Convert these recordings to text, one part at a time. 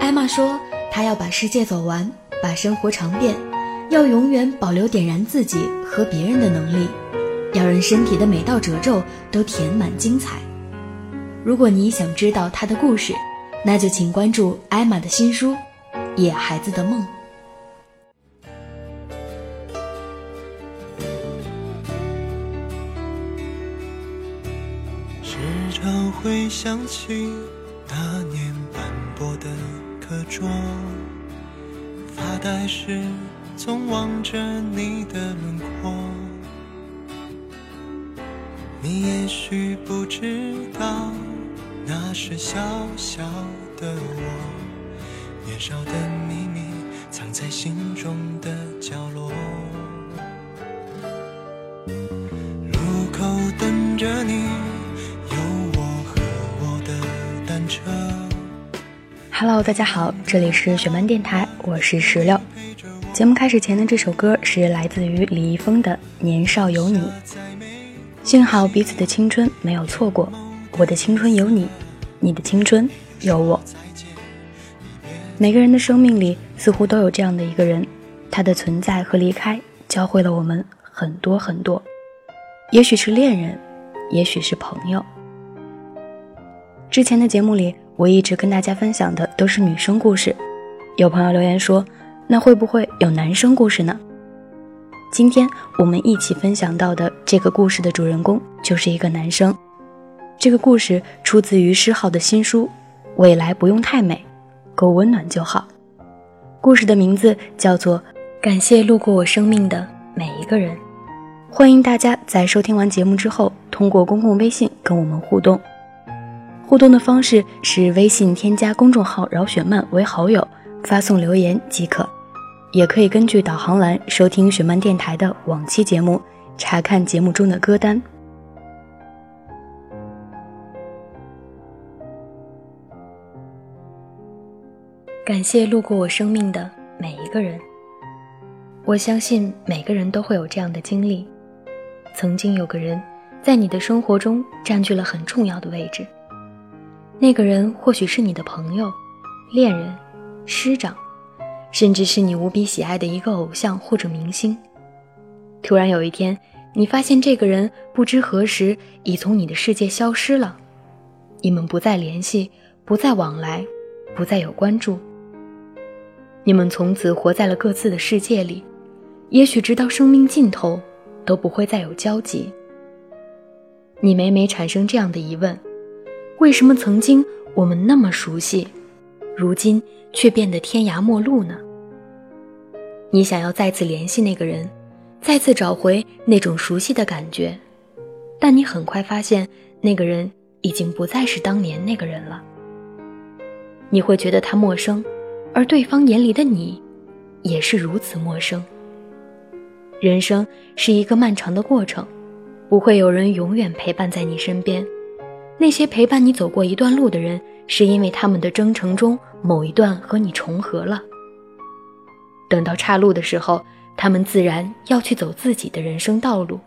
艾玛说：“她要把世界走完，把生活尝遍，要永远保留点燃自己和别人的能力，要让身体的每道褶皱都填满精彩。”如果你想知道她的故事，那就请关注艾玛的新书《野孩子的梦》。时常会想起那年斑驳的课桌，发呆时总望着你的轮廓。你也许不知道，那是小小的我，年少的秘密藏在心中的角落。Hello，大家好，这里是雪漫电台，我是石榴。节目开始前的这首歌是来自于李易峰的《年少有你》。幸好彼此的青春没有错过，我的青春有你，你的青春有我。每个人的生命里似乎都有这样的一个人，他的存在和离开教会了我们很多很多，也许是恋人，也许是朋友。之前的节目里，我一直跟大家分享的都是女生故事，有朋友留言说，那会不会有男生故事呢？今天我们一起分享到的这个故事的主人公就是一个男生。这个故事出自于诗浩的新书《未来不用太美，够温暖就好》。故事的名字叫做《感谢路过我生命的每一个人》。欢迎大家在收听完节目之后，通过公共微信跟我们互动。互动的方式是微信添加公众号“饶雪漫”为好友，发送留言即可。也可以根据导航栏收听雪漫电台的往期节目，查看节目中的歌单。感谢路过我生命的每一个人。我相信每个人都会有这样的经历：曾经有个人在你的生活中占据了很重要的位置。那个人或许是你的朋友、恋人、师长。甚至是你无比喜爱的一个偶像或者明星。突然有一天，你发现这个人不知何时已从你的世界消失了，你们不再联系，不再往来，不再有关注。你们从此活在了各自的世界里，也许直到生命尽头都不会再有交集。你每每产生这样的疑问：为什么曾经我们那么熟悉？如今却变得天涯陌路呢？你想要再次联系那个人，再次找回那种熟悉的感觉，但你很快发现，那个人已经不再是当年那个人了。你会觉得他陌生，而对方眼里的你，也是如此陌生。人生是一个漫长的过程，不会有人永远陪伴在你身边。那些陪伴你走过一段路的人，是因为他们的征程中某一段和你重合了。等到岔路的时候，他们自然要去走自己的人生道路，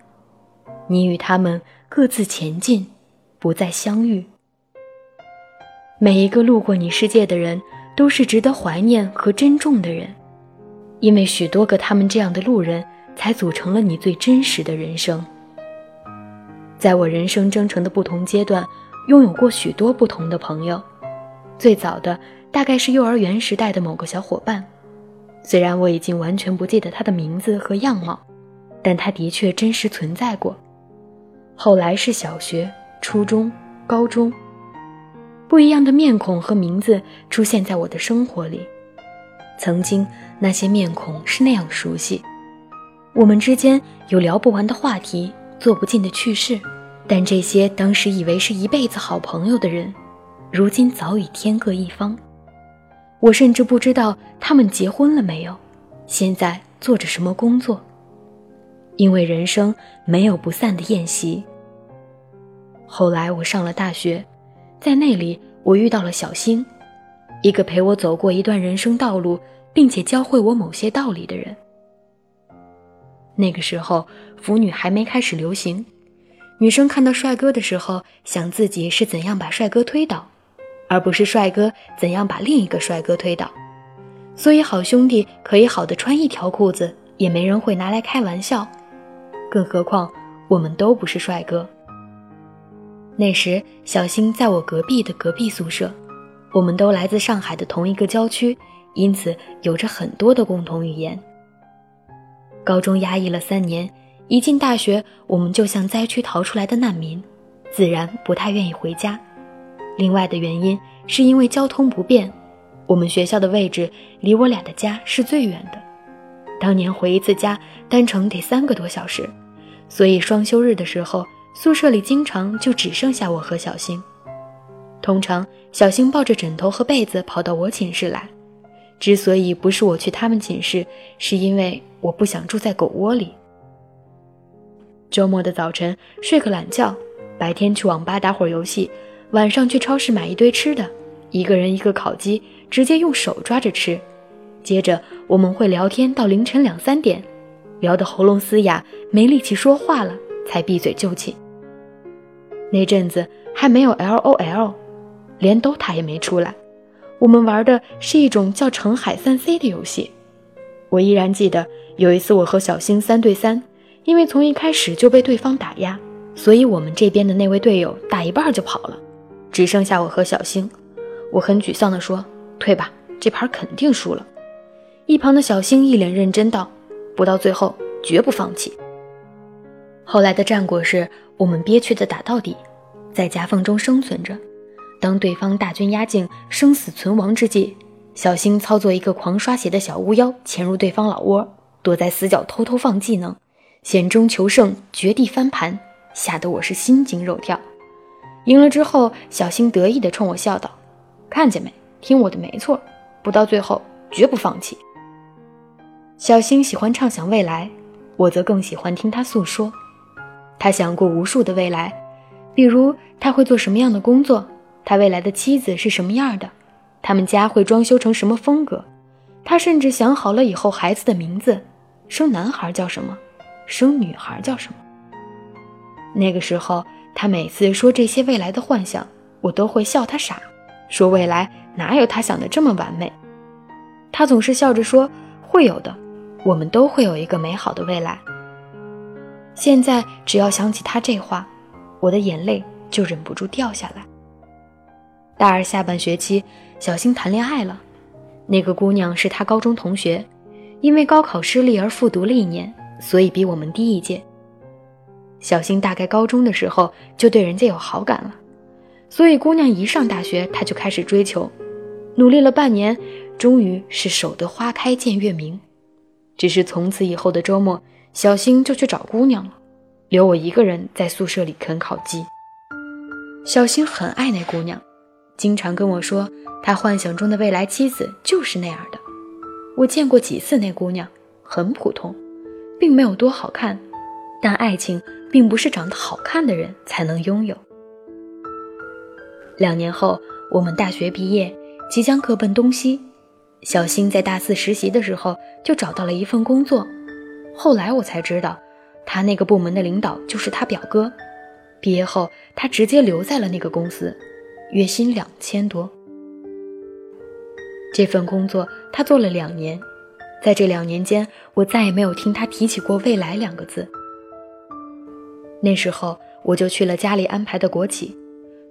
你与他们各自前进，不再相遇。每一个路过你世界的人，都是值得怀念和珍重的人，因为许多个他们这样的路人，才组成了你最真实的人生。在我人生征程的不同阶段，拥有过许多不同的朋友。最早的大概是幼儿园时代的某个小伙伴，虽然我已经完全不记得他的名字和样貌，但他的确真实存在过。后来是小学、初中、高中，不一样的面孔和名字出现在我的生活里。曾经那些面孔是那样熟悉，我们之间有聊不完的话题，做不尽的趣事。但这些当时以为是一辈子好朋友的人，如今早已天各一方。我甚至不知道他们结婚了没有，现在做着什么工作。因为人生没有不散的宴席。后来我上了大学，在那里我遇到了小星，一个陪我走过一段人生道路，并且教会我某些道理的人。那个时候，腐女还没开始流行。女生看到帅哥的时候，想自己是怎样把帅哥推倒，而不是帅哥怎样把另一个帅哥推倒。所以，好兄弟可以好的穿一条裤子，也没人会拿来开玩笑。更何况，我们都不是帅哥。那时，小新在我隔壁的隔壁宿舍，我们都来自上海的同一个郊区，因此有着很多的共同语言。高中压抑了三年，一进大学，我们就像灾区逃出来的难民，自然不太愿意回家。另外的原因是因为交通不便，我们学校的位置离我俩的家是最远的，当年回一次家单程得三个多小时，所以双休日的时候。宿舍里经常就只剩下我和小星，通常小星抱着枕头和被子跑到我寝室来。之所以不是我去他们寝室，是因为我不想住在狗窝里。周末的早晨睡个懒觉，白天去网吧打会儿游戏，晚上去超市买一堆吃的，一个人一个烤鸡，直接用手抓着吃。接着我们会聊天到凌晨两三点，聊得喉咙嘶哑，没力气说话了，才闭嘴就寝。那阵子还没有 L O L，连 DOTA 也没出来，我们玩的是一种叫《澄海三 C》的游戏。我依然记得有一次我和小星三对三，因为从一开始就被对方打压，所以我们这边的那位队友打一半就跑了，只剩下我和小星。我很沮丧地说：“退吧，这盘肯定输了。”一旁的小星一脸认真道：“不到最后绝不放弃。”后来的战果是我们憋屈的打到底，在夹缝中生存着。当对方大军压境、生死存亡之际，小星操作一个狂刷血的小巫妖潜入对方老窝，躲在死角偷偷放技能，险中求胜，绝地翻盘，吓得我是心惊肉跳。赢了之后，小星得意地冲我笑道：“看见没？听我的没错，不到最后绝不放弃。”小星喜欢畅想未来，我则更喜欢听他诉说。他想过无数的未来，比如他会做什么样的工作，他未来的妻子是什么样的，他们家会装修成什么风格。他甚至想好了以后孩子的名字，生男孩叫什么，生女孩叫什么。那个时候，他每次说这些未来的幻想，我都会笑他傻，说未来哪有他想的这么完美。他总是笑着说会有的，我们都会有一个美好的未来。现在只要想起他这话，我的眼泪就忍不住掉下来。大二下半学期，小新谈恋爱了，那个姑娘是他高中同学，因为高考失利而复读了一年，所以比我们低一届。小星大概高中的时候就对人家有好感了，所以姑娘一上大学他就开始追求，努力了半年，终于是守得花开见月明。只是从此以后的周末。小星就去找姑娘了，留我一个人在宿舍里啃烤鸡。小星很爱那姑娘，经常跟我说，他幻想中的未来妻子就是那样的。我见过几次那姑娘，很普通，并没有多好看，但爱情并不是长得好看的人才能拥有。两年后，我们大学毕业，即将各奔东西。小新在大四实习的时候就找到了一份工作。后来我才知道，他那个部门的领导就是他表哥。毕业后，他直接留在了那个公司，月薪两千多。这份工作他做了两年，在这两年间，我再也没有听他提起过未来两个字。那时候，我就去了家里安排的国企，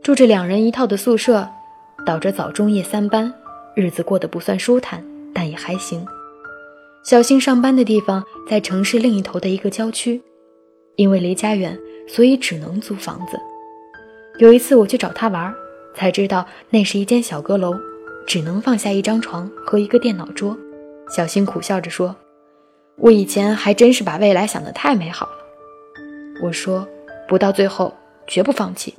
住着两人一套的宿舍，倒着早中夜三班，日子过得不算舒坦，但也还行。小新上班的地方在城市另一头的一个郊区，因为离家远，所以只能租房子。有一次我去找他玩，才知道那是一间小阁楼，只能放下一张床和一个电脑桌。小新苦笑着说：“我以前还真是把未来想得太美好了。”我说：“不到最后，绝不放弃。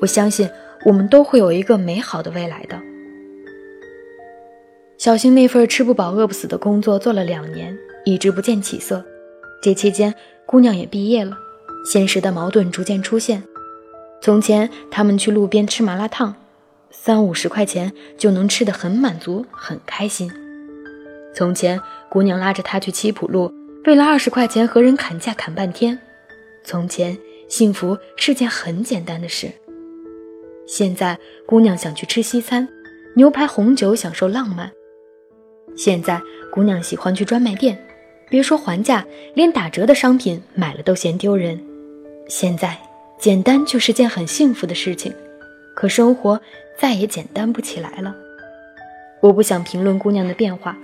我相信我们都会有一个美好的未来的。”小新那份吃不饱饿不死的工作做了两年，一直不见起色。这期间，姑娘也毕业了，现实的矛盾逐渐出现。从前，他们去路边吃麻辣烫，三五十块钱就能吃得很满足、很开心。从前，姑娘拉着他去七浦路，为了二十块钱和人砍价砍半天。从前，幸福是件很简单的事。现在姑娘想去吃西餐，牛排红酒享受浪漫。现在姑娘喜欢去专卖店，别说还价，连打折的商品买了都嫌丢人。现在简单就是件很幸福的事情，可生活再也简单不起来了。我不想评论姑娘的变化，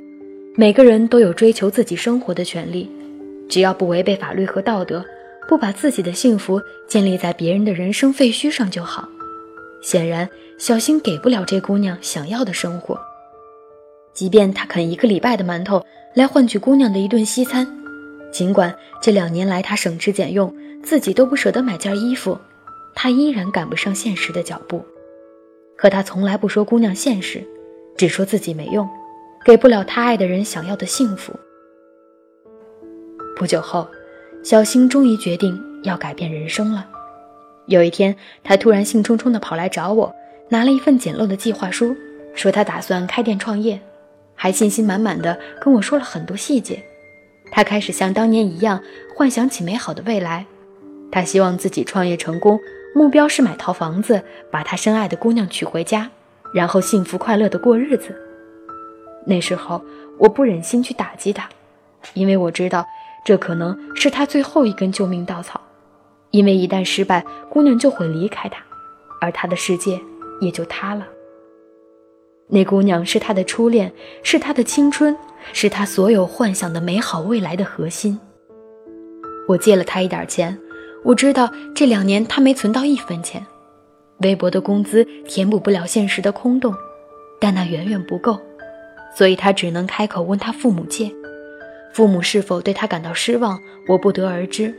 每个人都有追求自己生活的权利，只要不违背法律和道德，不把自己的幸福建立在别人的人生废墟上就好。显然，小新给不了这姑娘想要的生活，即便他啃一个礼拜的馒头来换取姑娘的一顿西餐，尽管这两年来他省吃俭用，自己都不舍得买件衣服，他依然赶不上现实的脚步。可他从来不说姑娘现实。只说自己没用，给不了他爱的人想要的幸福。不久后，小新终于决定要改变人生了。有一天，他突然兴冲冲地跑来找我，拿了一份简陋的计划书，说他打算开店创业，还信心满满的跟我说了很多细节。他开始像当年一样幻想起美好的未来。他希望自己创业成功，目标是买套房子，把他深爱的姑娘娶回家。然后幸福快乐的过日子。那时候我不忍心去打击他，因为我知道这可能是他最后一根救命稻草。因为一旦失败，姑娘就会离开他，而他的世界也就塌了。那姑娘是他的初恋，是他的青春，是他所有幻想的美好未来的核心。我借了他一点钱，我知道这两年他没存到一分钱。微薄的工资填补不了现实的空洞，但那远远不够，所以他只能开口问他父母借。父母是否对他感到失望，我不得而知。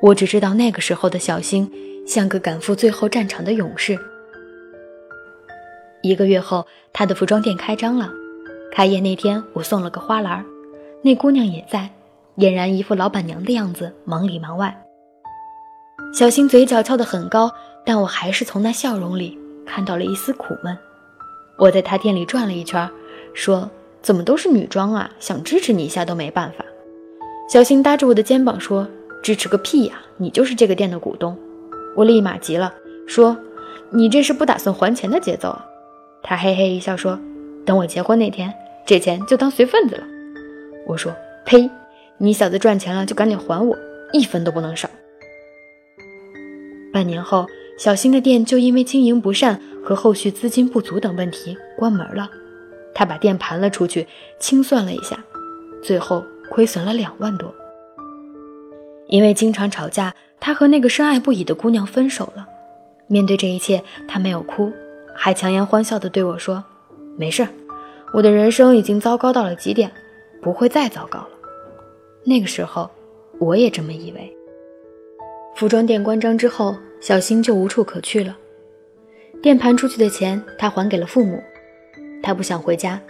我只知道那个时候的小星像个赶赴最后战场的勇士。一个月后，他的服装店开张了。开业那天，我送了个花篮，那姑娘也在，俨然一副老板娘的样子，忙里忙外。小星嘴角翘得很高。但我还是从那笑容里看到了一丝苦闷。我在他店里转了一圈，说：“怎么都是女装啊？想支持你一下都没办法。”小新搭着我的肩膀说：“支持个屁呀！你就是这个店的股东。”我立马急了，说：“你这是不打算还钱的节奏啊？”他嘿嘿一笑说：“等我结婚那天，这钱就当随份子了。”我说：“呸！你小子赚钱了就赶紧还我，一分都不能少。”半年后。小新的店就因为经营不善和后续资金不足等问题关门了，他把店盘了出去，清算了一下，最后亏损了两万多。因为经常吵架，他和那个深爱不已的姑娘分手了。面对这一切，他没有哭，还强颜欢笑地对我说：“没事，我的人生已经糟糕到了极点，不会再糟糕了。”那个时候，我也这么以为。服装店关张之后。小新就无处可去了，店盘出去的钱他还给了父母。他不想回家，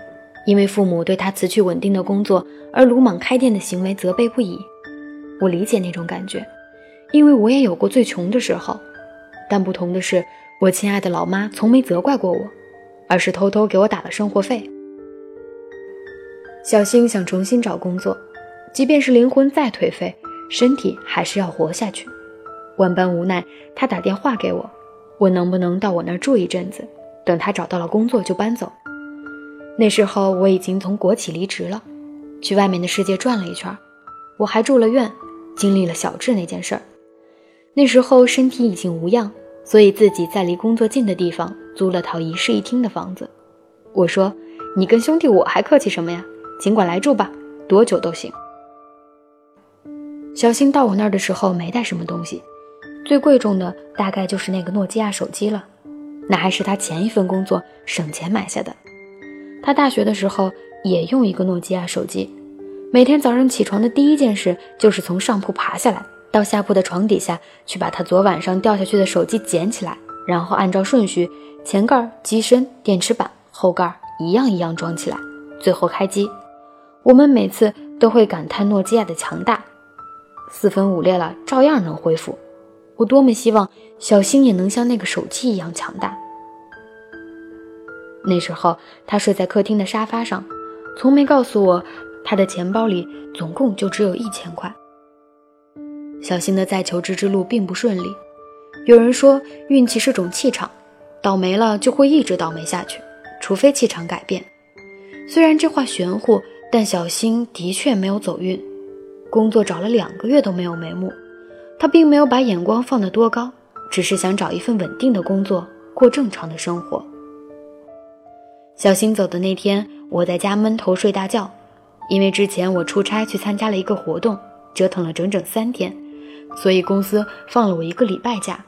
因为父母对他辞去稳定的工作而鲁莽开店的行为责备不已。我理解那种感觉，因为我也有过最穷的时候。但不同的是，我亲爱的老妈从没责怪过我，而是偷偷给我打了生活费。小新想重新找工作，即便是灵魂再颓废，身体还是要活下去。万般无奈，他打电话给我，问能不能到我那儿住一阵子，等他找到了工作就搬走。那时候我已经从国企离职了，去外面的世界转了一圈，我还住了院，经历了小智那件事儿。那时候身体已经无恙，所以自己在离工作近的地方租了套一室一厅的房子。我说：“你跟兄弟我还客气什么呀？尽管来住吧，多久都行。”小新到我那儿的时候没带什么东西。最贵重的大概就是那个诺基亚手机了，那还是他前一份工作省钱买下的。他大学的时候也用一个诺基亚手机，每天早上起床的第一件事就是从上铺爬下来，到下铺的床底下去把他昨晚上掉下去的手机捡起来，然后按照顺序前盖、机身、电池板、后盖一样一样装起来，最后开机。我们每次都会感叹诺基亚的强大，四分五裂了照样能恢复。我多么希望小星也能像那个手机一样强大。那时候他睡在客厅的沙发上，从没告诉我他的钱包里总共就只有一千块。小新的在求职之路并不顺利，有人说运气是种气场，倒霉了就会一直倒霉下去，除非气场改变。虽然这话玄乎，但小新的确没有走运，工作找了两个月都没有眉目。他并没有把眼光放得多高，只是想找一份稳定的工作，过正常的生活。小新走的那天，我在家闷头睡大觉，因为之前我出差去参加了一个活动，折腾了整整三天，所以公司放了我一个礼拜假。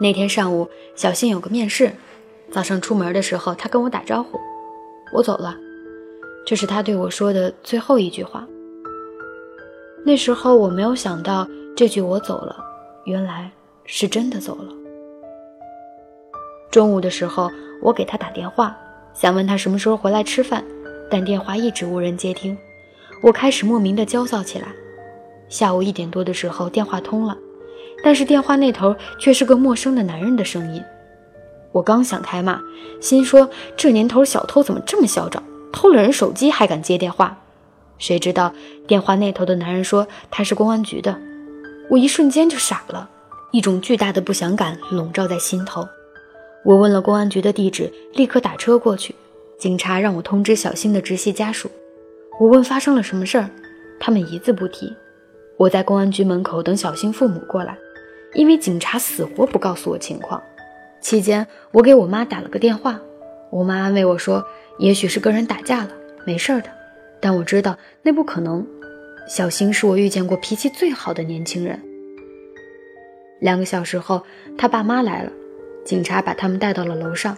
那天上午，小新有个面试，早上出门的时候，他跟我打招呼：“我走了。”这是他对我说的最后一句话。那时候我没有想到。这句我走了，原来是真的走了。中午的时候，我给他打电话，想问他什么时候回来吃饭，但电话一直无人接听，我开始莫名的焦躁起来。下午一点多的时候，电话通了，但是电话那头却是个陌生的男人的声音。我刚想开骂，心说这年头小偷怎么这么嚣张，偷了人手机还敢接电话？谁知道电话那头的男人说他是公安局的。我一瞬间就傻了，一种巨大的不祥感笼罩在心头。我问了公安局的地址，立刻打车过去。警察让我通知小新的直系家属。我问发生了什么事儿，他们一字不提。我在公安局门口等小新父母过来，因为警察死活不告诉我情况。期间，我给我妈打了个电话，我妈安慰我说：“也许是跟人打架了，没事的。”但我知道那不可能。小新是我遇见过脾气最好的年轻人。两个小时后，他爸妈来了，警察把他们带到了楼上。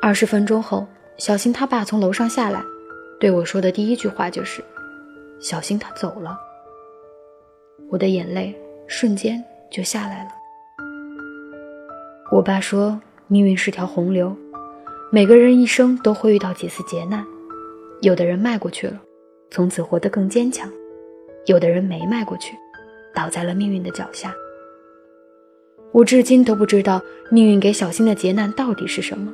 二十分钟后，小新他爸从楼上下来，对我说的第一句话就是：“小新他走了。”我的眼泪瞬间就下来了。我爸说：“命运是条洪流，每个人一生都会遇到几次劫难，有的人迈过去了，从此活得更坚强。”有的人没迈过去，倒在了命运的脚下。我至今都不知道命运给小新的劫难到底是什么，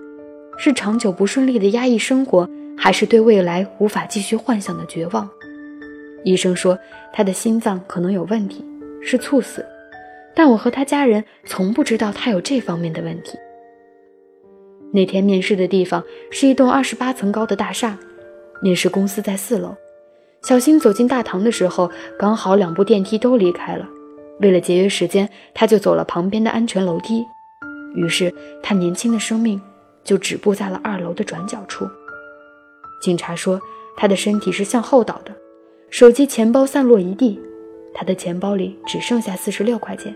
是长久不顺利的压抑生活，还是对未来无法继续幻想的绝望？医生说他的心脏可能有问题，是猝死，但我和他家人从不知道他有这方面的问题。那天面试的地方是一栋二十八层高的大厦，面试公司在四楼。小新走进大堂的时候，刚好两部电梯都离开了。为了节约时间，他就走了旁边的安全楼梯。于是，他年轻的生命就止步在了二楼的转角处。警察说，他的身体是向后倒的，手机、钱包散落一地，他的钱包里只剩下四十六块钱，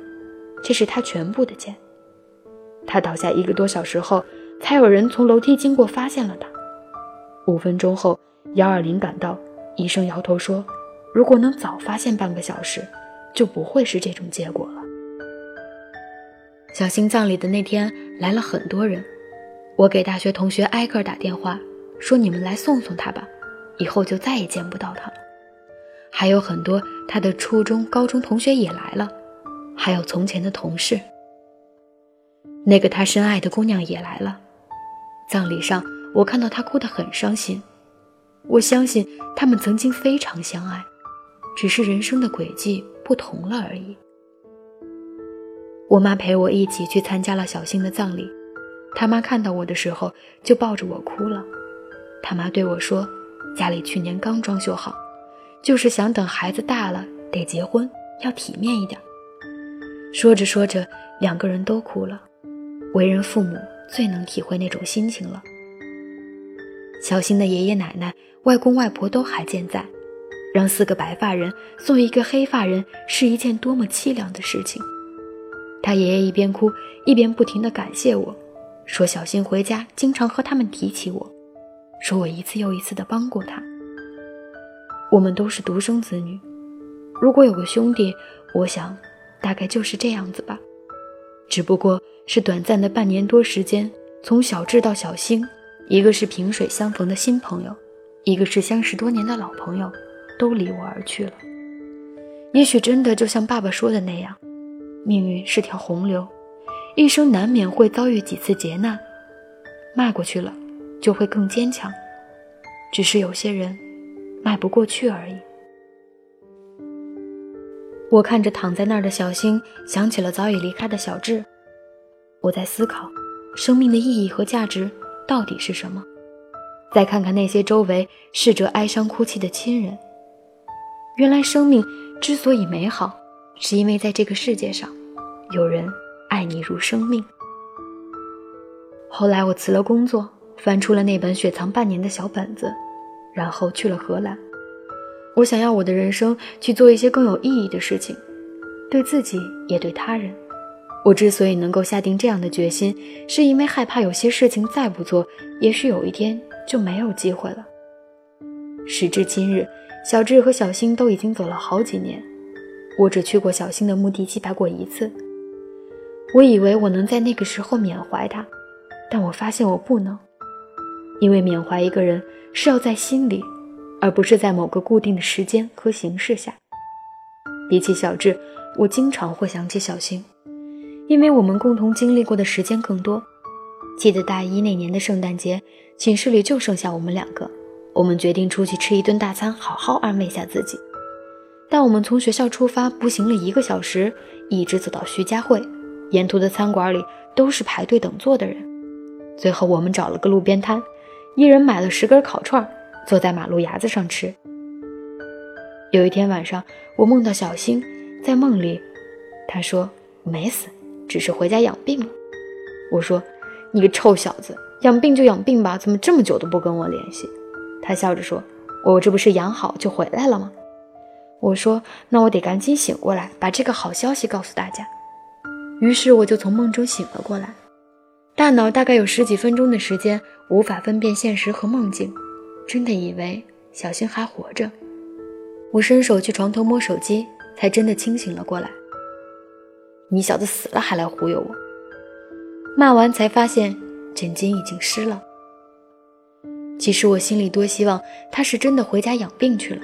这是他全部的钱。他倒下一个多小时后，才有人从楼梯经过发现了他。五分钟后，幺二零赶到。医生摇头说：“如果能早发现半个小时，就不会是这种结果了。”小新葬礼的那天来了很多人，我给大学同学挨个打电话，说：“你们来送送他吧，以后就再也见不到他了。”还有很多他的初中、高中同学也来了，还有从前的同事。那个他深爱的姑娘也来了，葬礼上我看到他哭得很伤心。我相信他们曾经非常相爱，只是人生的轨迹不同了而已。我妈陪我一起去参加了小新的葬礼，他妈看到我的时候就抱着我哭了。他妈对我说：“家里去年刚装修好，就是想等孩子大了得结婚，要体面一点。”说着说着，两个人都哭了。为人父母最能体会那种心情了。小新的爷爷奶奶、外公外婆都还健在，让四个白发人送一个黑发人是一件多么凄凉的事情。他爷爷一边哭一边不停地感谢我，说小新回家经常和他们提起我，说我一次又一次地帮过他。我们都是独生子女，如果有个兄弟，我想大概就是这样子吧，只不过是短暂的半年多时间，从小智到小新。一个是萍水相逢的新朋友，一个是相识多年的老朋友，都离我而去了。也许真的就像爸爸说的那样，命运是条洪流，一生难免会遭遇几次劫难，迈过去了，就会更坚强。只是有些人迈不过去而已。我看着躺在那儿的小星，想起了早已离开的小智。我在思考。生命的意义和价值到底是什么？再看看那些周围逝者哀伤哭泣的亲人，原来生命之所以美好，是因为在这个世界上，有人爱你如生命。后来我辞了工作，翻出了那本雪藏半年的小本子，然后去了荷兰。我想要我的人生去做一些更有意义的事情，对自己也对他人。我之所以能够下定这样的决心，是因为害怕有些事情再不做，也许有一天。就没有机会了。时至今日，小智和小新都已经走了好几年，我只去过小新的墓地祭拜过一次。我以为我能在那个时候缅怀他，但我发现我不能，因为缅怀一个人是要在心里，而不是在某个固定的时间和形式下。比起小智，我经常会想起小新，因为我们共同经历过的时间更多。记得大一那年的圣诞节。寝室里就剩下我们两个，我们决定出去吃一顿大餐，好好安慰下自己。但我们从学校出发，步行了一个小时，一直走到徐家汇，沿途的餐馆里都是排队等座的人。最后，我们找了个路边摊，一人买了十根烤串，坐在马路牙子上吃。有一天晚上，我梦到小新，在梦里，他说没死，只是回家养病了。我说：“你个臭小子！”养病就养病吧，怎么这么久都不跟我联系？他笑着说：“我这不是养好就回来了吗？”我说：“那我得赶紧醒过来，把这个好消息告诉大家。”于是我就从梦中醒了过来，大脑大概有十几分钟的时间无法分辨现实和梦境，真的以为小新还活着。我伸手去床头摸手机，才真的清醒了过来。你小子死了还来忽悠我！骂完才发现。枕巾已经湿了。其实我心里多希望他是真的回家养病去了，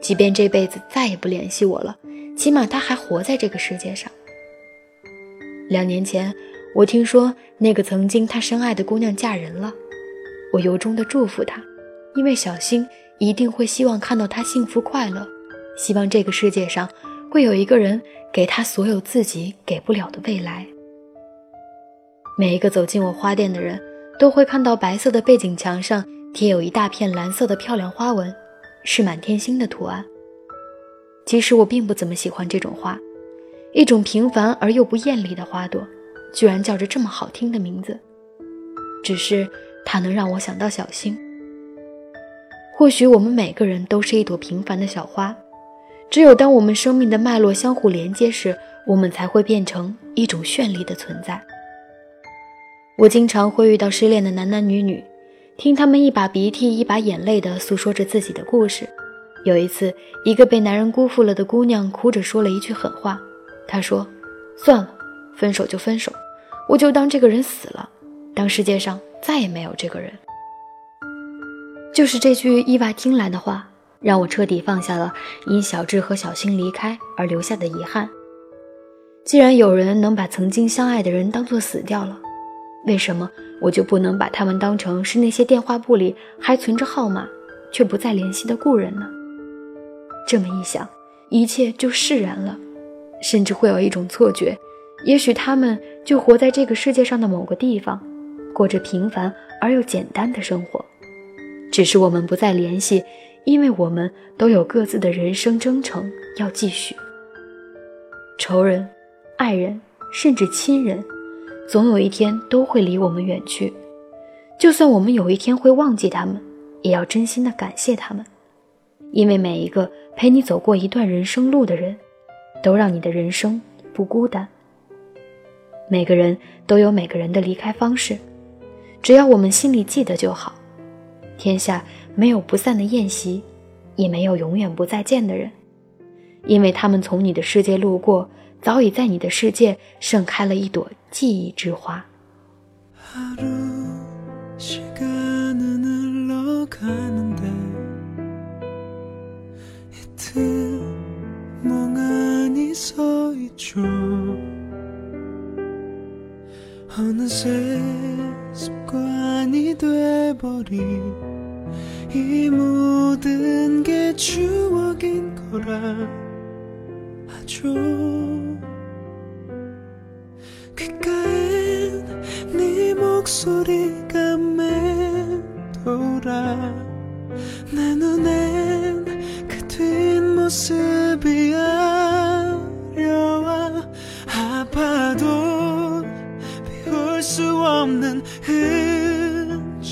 即便这辈子再也不联系我了，起码他还活在这个世界上。两年前，我听说那个曾经他深爱的姑娘嫁人了，我由衷的祝福她，因为小新一定会希望看到她幸福快乐，希望这个世界上会有一个人给他所有自己给不了的未来。每一个走进我花店的人，都会看到白色的背景墙上贴有一大片蓝色的漂亮花纹，是满天星的图案。其实我并不怎么喜欢这种花，一种平凡而又不艳丽的花朵，居然叫着这么好听的名字。只是它能让我想到小星。或许我们每个人都是一朵平凡的小花，只有当我们生命的脉络相互连接时，我们才会变成一种绚丽的存在。我经常会遇到失恋的男男女女，听他们一把鼻涕一把眼泪地诉说着自己的故事。有一次，一个被男人辜负了的姑娘哭着说了一句狠话，她说：“算了，分手就分手，我就当这个人死了，当世界上再也没有这个人。”就是这句意外听来的话，让我彻底放下了因小智和小新离开而留下的遗憾。既然有人能把曾经相爱的人当作死掉了，为什么我就不能把他们当成是那些电话簿里还存着号码却不再联系的故人呢？这么一想，一切就释然了，甚至会有一种错觉，也许他们就活在这个世界上的某个地方，过着平凡而又简单的生活，只是我们不再联系，因为我们都有各自的人生征程要继续。仇人、爱人，甚至亲人。总有一天都会离我们远去，就算我们有一天会忘记他们，也要真心的感谢他们，因为每一个陪你走过一段人生路的人，都让你的人生不孤单。每个人都有每个人的离开方式，只要我们心里记得就好。天下没有不散的宴席，也没有永远不再见的人，因为他们从你的世界路过。早已在你的世界盛开了一朵记忆之花 귓가엔 네 목소리가 맴돌아. 내 눈엔 그 뒷모습이 아려와. 아파도 비울 수 없는 흔적에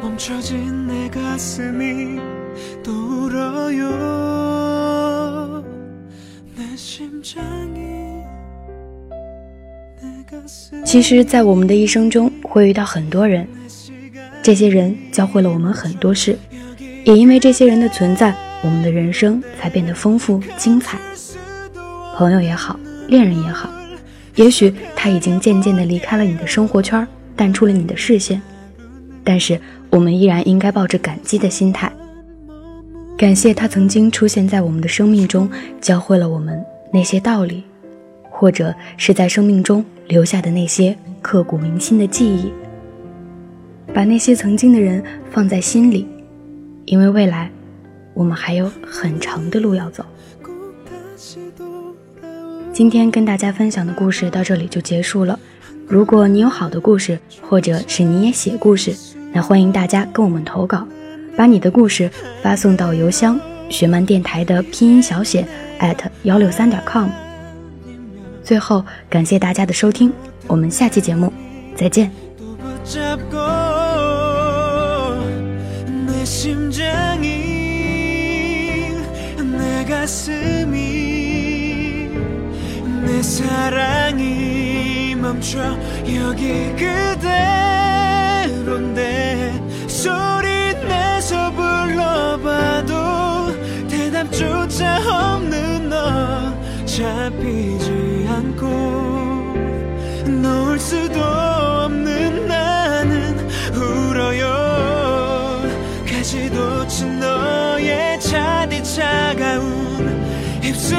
멈춰진 내 가슴이 其实，在我们的一生中，会遇到很多人，这些人教会了我们很多事，也因为这些人的存在，我们的人生才变得丰富精彩。朋友也好，恋人也好，也许他已经渐渐地离开了你的生活圈，淡出了你的视线，但是我们依然应该抱着感激的心态，感谢他曾经出现在我们的生命中，教会了我们那些道理。或者是在生命中留下的那些刻骨铭心的记忆，把那些曾经的人放在心里，因为未来我们还有很长的路要走。今天跟大家分享的故事到这里就结束了。如果你有好的故事，或者是你也写故事，那欢迎大家跟我们投稿，把你的故事发送到邮箱学漫电台的拼音小写 at 幺六三点 com。最后，感谢大家的收听，我们下期节目再见。잡히지 안고 넣을 수도 없는 나는 울어요. 가지도 친 너의 차디 차가운 입술